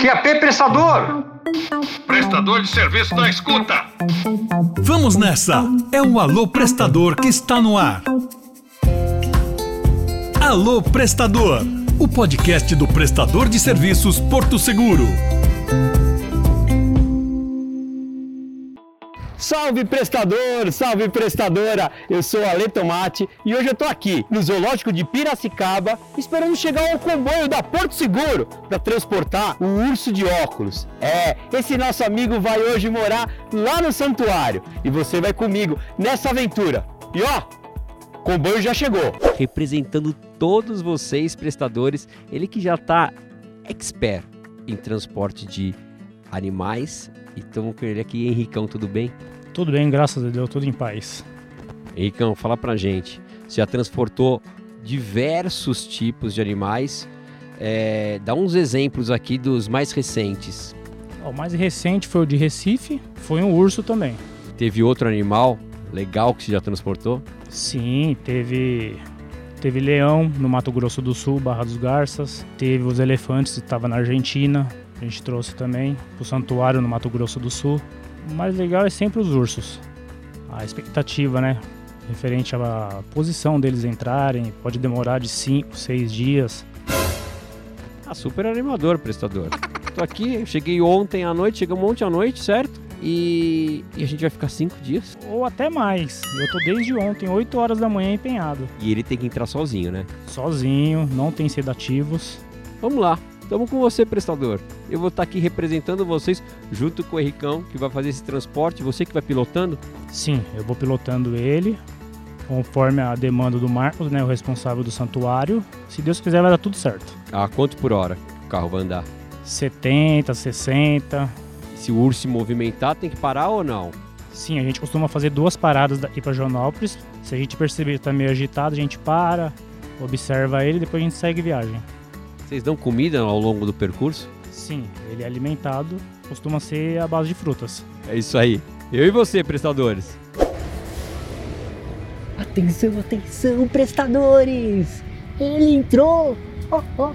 QAP Prestador! Prestador de serviço da escuta. Vamos nessa! É o Alô Prestador que está no ar. Alô Prestador, o podcast do prestador de serviços Porto Seguro. Salve prestador, salve prestadora! Eu sou Ale Tomate e hoje eu tô aqui no Zoológico de Piracicaba esperando chegar o comboio da Porto Seguro para transportar o urso de óculos. É, esse nosso amigo vai hoje morar lá no santuário e você vai comigo nessa aventura. E ó, o comboio já chegou. representando todos vocês, prestadores. Ele que já está expert em transporte de animais. E estamos com ele aqui, Henricão, tudo bem? Tudo bem, graças a Deus, tudo em paz. Henricão, fala pra gente. Você já transportou diversos tipos de animais. É, dá uns exemplos aqui dos mais recentes. O mais recente foi o de Recife, foi um urso também. Teve outro animal legal que você já transportou? Sim, teve teve leão no Mato Grosso do Sul, Barra dos Garças. Teve os elefantes que estava na Argentina, a gente trouxe também o santuário no Mato Grosso do Sul. O mais legal é sempre os ursos. A expectativa, né? Referente à posição deles entrarem, pode demorar de 5, 6 dias. Ah, super animador, prestador. Tô aqui, cheguei ontem à noite, chegamos ontem à noite, certo? E, e a gente vai ficar cinco dias. Ou até mais. Eu tô desde ontem, 8 horas da manhã empenhado. E ele tem que entrar sozinho, né? Sozinho, não tem sedativos. Vamos lá. Estamos com você, prestador. Eu vou estar aqui representando vocês junto com o Henricão, que vai fazer esse transporte. Você que vai pilotando. Sim, eu vou pilotando ele, conforme a demanda do Marcos, né, o responsável do santuário. Se Deus quiser, vai dar tudo certo. A quanto por hora o carro vai andar? 70, 60. Se o urso se movimentar, tem que parar ou não? Sim, a gente costuma fazer duas paradas daqui para Joanópolis. Se a gente perceber que tá meio agitado, a gente para, observa ele e depois a gente segue viagem. Vocês dão comida ao longo do percurso? Sim, ele é alimentado, costuma ser a base de frutas. É isso aí. Eu e você, prestadores. Atenção, atenção, prestadores! Ele entrou! Oh, oh.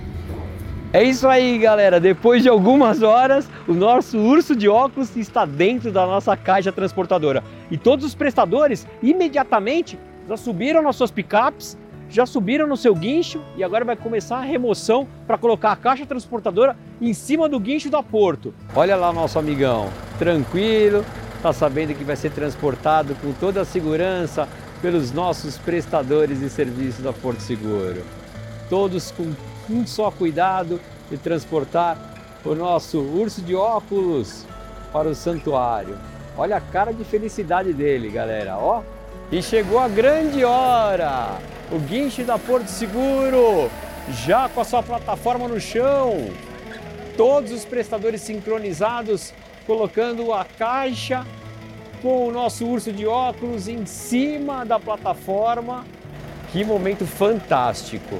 É isso aí, galera. Depois de algumas horas, o nosso urso de óculos está dentro da nossa caixa transportadora. E todos os prestadores imediatamente já subiram nas suas picapes, já subiram no seu guincho e agora vai começar a remoção para colocar a caixa transportadora em cima do guincho da Porto. Olha lá nosso amigão, tranquilo, tá sabendo que vai ser transportado com toda a segurança pelos nossos prestadores de serviço da Porto Seguro. Todos com um só cuidado de transportar o nosso urso de óculos para o santuário. Olha a cara de felicidade dele, galera, ó. E chegou a grande hora! O guincho da Porto Seguro, já com a sua plataforma no chão. Todos os prestadores sincronizados, colocando a caixa com o nosso urso de óculos em cima da plataforma. Que momento fantástico!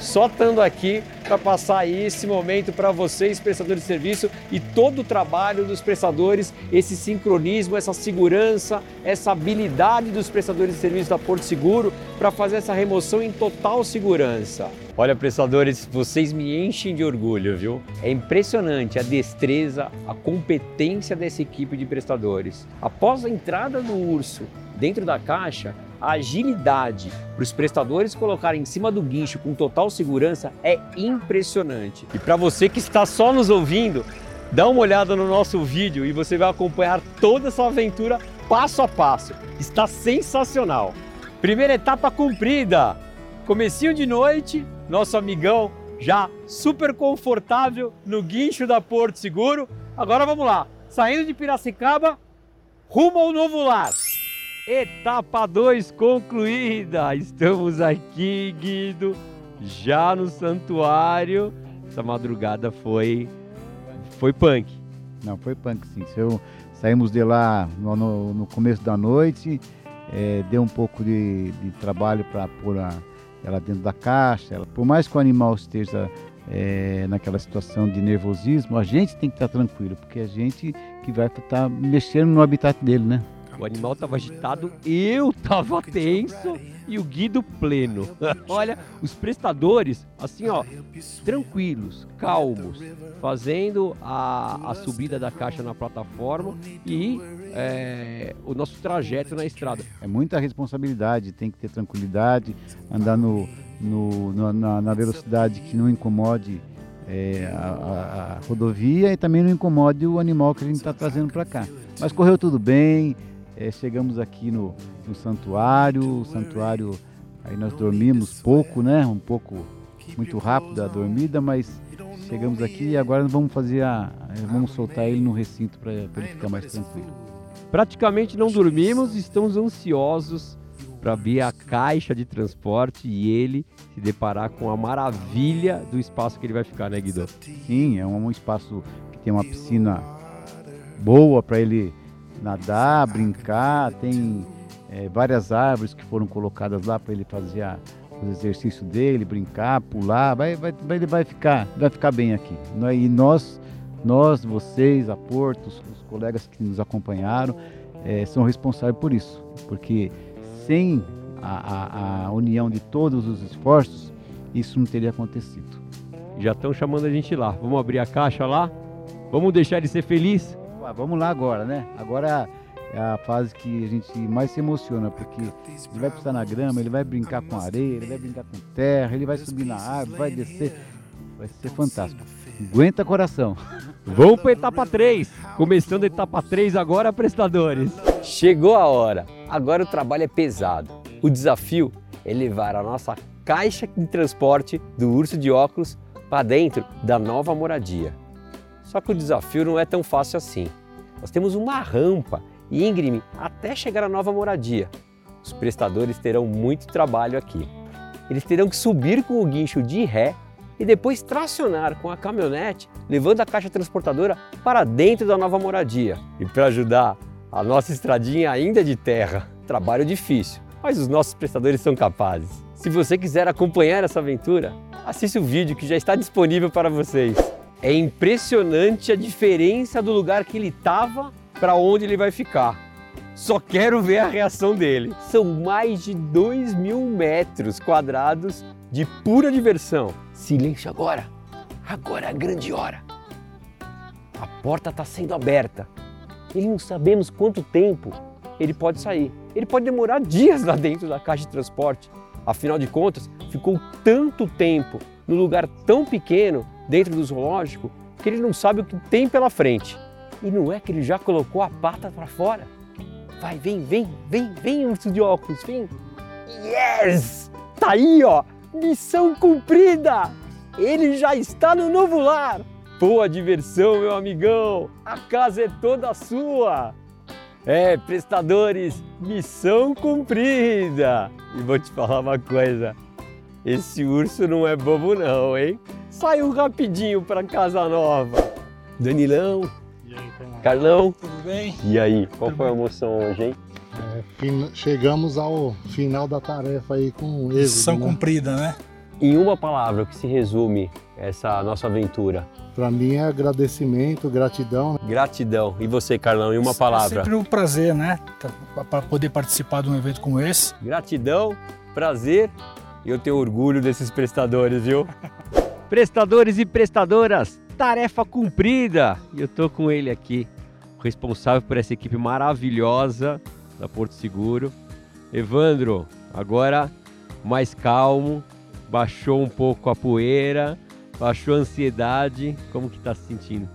Só estando aqui para passar esse momento para vocês, prestadores de serviço, e todo o trabalho dos prestadores, esse sincronismo, essa segurança, essa habilidade dos prestadores de serviço da Porto Seguro para fazer essa remoção em total segurança. Olha, prestadores, vocês me enchem de orgulho, viu? É impressionante a destreza, a competência dessa equipe de prestadores. Após a entrada do urso dentro da caixa, a agilidade para os prestadores colocarem em cima do guincho com total segurança é impressionante. E para você que está só nos ouvindo, dá uma olhada no nosso vídeo e você vai acompanhar toda essa aventura passo a passo. Está sensacional. Primeira etapa cumprida. Comecinho de noite, nosso amigão já super confortável no guincho da Porto Seguro. Agora vamos lá, saindo de Piracicaba, rumo ao novo lar. Etapa 2 concluída. Estamos aqui, Guido, já no santuário. Essa madrugada foi foi punk. Não, foi punk sim. Eu, saímos de lá no, no- começo da noite, eh, deu um pouco de, de trabalho para pôr a- ela dentro da caixa. Ela- por mais que o animal esteja eh, naquela situação de nervosismo, a gente tem que estar tranquilo, porque a gente que vai estar mexendo no habitat dele, né? O animal tava agitado, eu tava tenso e o Guido pleno. Olha, os prestadores, assim ó, tranquilos, calmos, fazendo a, a subida da caixa na plataforma e é, o nosso trajeto na estrada. É muita responsabilidade, tem que ter tranquilidade, andar no, no, no- na, na velocidade que não incomode é, a, a- a rodovia e também não incomode o animal que a gente está trazendo para cá. Mas correu tudo bem, é, chegamos aqui no, no santuário, o santuário, aí nós dormimos pouco, né? Um pouco muito rápido a dormida, mas chegamos aqui e agora vamos fazer a. vamos soltar ele no recinto para ele ficar mais tranquilo. Praticamente não dormimos, estamos ansiosos para ver a caixa de transporte e ele se deparar com a maravilha do espaço que ele vai ficar, né, Guido? Sim, é um espaço que tem uma piscina boa para ele nadar, brincar, tem é, várias árvores que foram colocadas lá para ele fazer a, os exercícios dele, brincar, pular, vai, vai, vai- vai ficar, vai ficar bem aqui. Nó- E nós, nós, vocês, a Porto, os, os colegas que nos acompanharam, é, são responsáveis por isso, porque sem a, a- a união de todos os esforços, isso não teria acontecido. Já estão chamando a gente lá. Vamos abrir a caixa lá? Vamos deixar ele ser feliz? Ah, vamos lá agora, né? Agora é a fase que a gente mais se emociona, porque ele vai pisar na grama, ele vai brincar com areia, ele vai brincar com terra, ele vai subir na árvore, vai descer. Vai ser fantástico. Aguenta coração. Vamos para etapa 3. Começando a etapa 3 agora, prestadores. Chegou a hora. Agora o trabalho é pesado. O desafio é levar a nossa caixa de transporte do urso de óculos para dentro da nova moradia. Só que o desafio não é tão fácil assim. Nós temos uma rampa íngreme até chegar à nova moradia. Os prestadores terão muito trabalho aqui. Eles terão que subir com o guincho de ré e depois tracionar com a caminhonete, levando a caixa transportadora para dentro da nova moradia. E para ajudar, a nossa estradinha ainda é de terra. Trabalho difícil, mas os nossos prestadores são capazes. Se você quiser acompanhar essa aventura, assista o vídeo que já está disponível para vocês. É impressionante a diferença do lugar que ele estava para onde ele vai ficar. Só quero ver a reação dele. São mais de 2 mil metros quadrados de pura diversão. Silêncio agora. Agora é a grande hora. A porta está sendo aberta. E não sabemos quanto tempo ele pode sair. Ele pode demorar dias lá dentro da caixa de transporte. Afinal de contas, ficou tanto tempo num lugar tão pequeno dentro do zoológico que ele não sabe o que tem pela frente. E não é que ele já colocou a pata para fora? Vai, vem, vem, vem, vem, urso de óculos, vem. Yes! Tá aí, ó! Missão cumprida! Ele já está no novo lar! Boa diversão, meu amigão! A casa é toda sua! É, prestadores, missão cumprida! E vou te falar uma coisa: esse urso não é bobo, não, hein? Saiu rapidinho pra casa nova. Danilão, E aí, como Carlão, Tudo bem? e aí? Qual foi a emoção hoje, hein? É, Chegamos ao final da tarefa aí com êxito. Missão né? cumprida, né? Em uma palavra, o que se resume essa nossa aventura? Para mim é agradecimento, gratidão. né? Gratidão. E você, Carlão, em uma É palavra? sempre um prazer, né? Para poder participar de um evento como esse. Gratidão, prazer e eu tenho orgulho desses prestadores, viu? Prestadores e prestadoras, tarefa cumprida! E eu tô com ele aqui, responsável por essa equipe maravilhosa da Porto Seguro. Evandro, agora mais calmo, baixou um pouco a poeira, baixou a ansiedade. Como que tá se sentindo?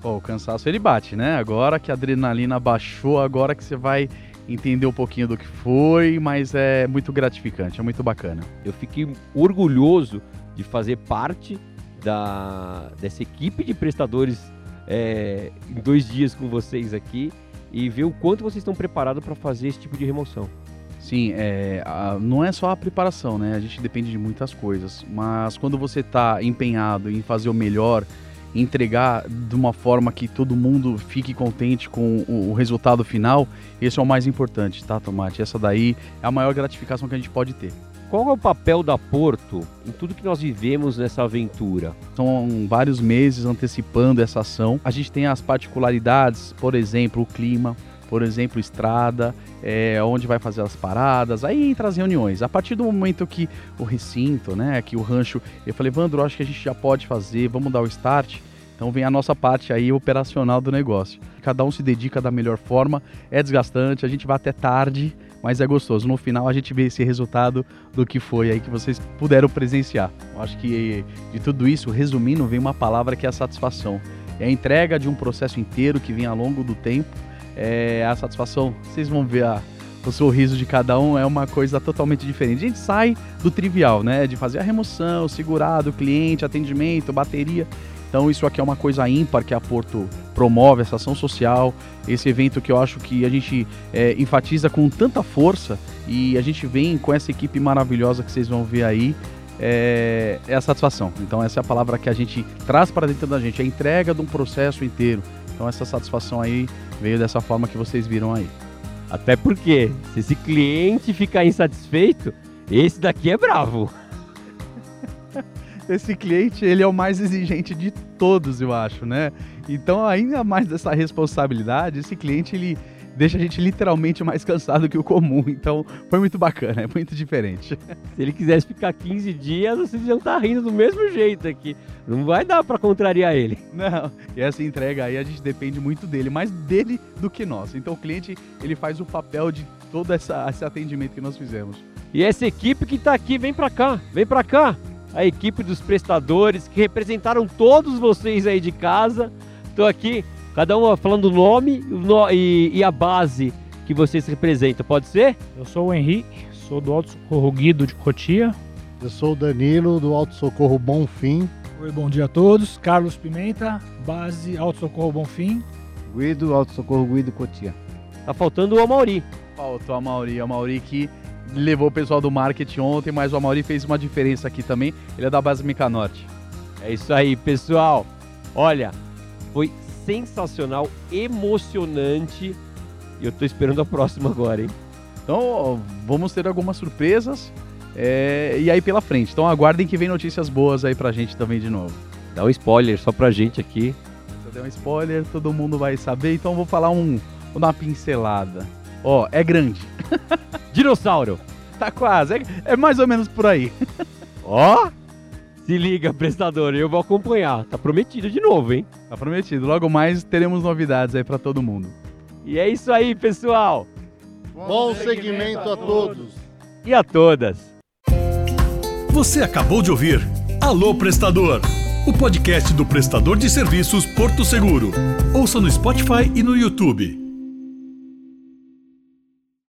Pô, o cansaço ele bate, né? Agora que a adrenalina baixou, agora que você vai entender um pouquinho do que foi, mas é muito gratificante, é muito bacana. Eu fiquei orgulhoso de fazer parte da, dessa equipe de prestadores é, em dois dias com vocês aqui e ver o quanto vocês estão preparados para fazer esse tipo de remoção. Sim, é, a- não é só a preparação, né? A gente depende de muitas coisas, mas quando você está empenhado em fazer o melhor, entregar de uma forma que todo mundo fique contente com o, o resultado final, esse é o mais importante, tá, Tomate? Essa daí é a maior gratificação que a gente pode ter. Qual é o papel da Porto em tudo que nós vivemos nessa aventura? São vários meses antecipando essa ação. A gente tem as particularidades, por exemplo, o clima. por exemplo, estrada, é, onde vai fazer as paradas, aí entra as reuniões. A partir do momento que o recinto, né, que o rancho, eu falei, Evandro, acho que a gente já pode fazer, vamos dar o start. Então vem a nossa parte aí operacional do negócio. Cada um se dedica da melhor forma, é desgastante, a gente vai até tarde, mas é gostoso. No final a gente vê esse resultado do que foi aí que vocês puderam presenciar. Eu acho que de tudo isso, resumindo, vem uma palavra que é a satisfação. É a entrega de um processo inteiro que vem ao longo do tempo. É a satisfação, vocês vão ver a, o sorriso de cada um é uma coisa totalmente diferente. A gente sai do trivial, né? De fazer a remoção, segurar do cliente, atendimento, bateria. Então isso aqui é uma coisa ímpar que a Porto promove, essa ação social, esse evento que eu acho que a gente é, enfatiza com tanta força e a gente vem com essa equipe maravilhosa que vocês vão ver aí, é, é a satisfação. Então essa é a palavra que a gente traz para dentro da gente, a entrega de um processo inteiro. Então essa satisfação aí veio dessa forma que vocês viram aí. Até porque, se esse cliente ficar insatisfeito, esse daqui é bravo. Esse cliente, ele é o mais exigente de todos, eu acho, né? Então, ainda mais dessa responsabilidade, esse cliente, ele deixa a gente literalmente mais cansado que o comum. Então, foi muito bacana, é muito diferente. Se ele quisesse ficar 15 dias, vocês iam estar rindo do mesmo jeito aqui. Não vai dar para contrariar ele. Não, e essa entrega aí a gente depende muito dele, mais dele do que nós. Então, o cliente, ele faz o papel de todo essa, esse atendimento que nós fizemos. E essa equipe que está aqui, vem para cá, vem para cá a equipe dos prestadores que representaram todos vocês aí de casa. Estou aqui, cada um falando o nome e, e, a base que vocês representam, pode ser? Eu sou o Henrique, sou do Alto Socorro Guido de Cotia. Eu sou o Danilo, do Alto Socorro Bonfim. Oi, bom dia a todos. Carlos Pimenta, base Alto Socorro Bonfim. Guido, Alto Socorro Guido Cotia. Tá faltando o Amauri. Faltou a Mauri, a Mauri que levou o pessoal do marketing ontem, mas o Amaury fez uma diferença aqui também. Ele é da base Micanorte. É isso aí, pessoal. Olha, foi sensacional, emocionante. E eu tô esperando a próxima agora, hein? Então, vamos ter algumas surpresas. É, e aí pela frente. Então aguardem que vem notícias boas aí pra gente também de novo. Dá um spoiler só pra gente aqui. Se eu der um spoiler, todo mundo vai saber. Então vou falar um. Vou dar uma pincelada. Ó, é grande. Dinossauro. Tá quase. É, é mais ou menos por aí. Ó. Se liga, prestador, eu vou acompanhar. Tá prometido de novo, hein? Tá prometido. Logo mais teremos novidades aí para todo mundo. E é isso aí, pessoal. Bom, Bom segmento a todos. E a todas. Você acabou de ouvir Alô Prestador, o podcast do prestador de serviços Porto Seguro. Ouça no Spotify e no YouTube.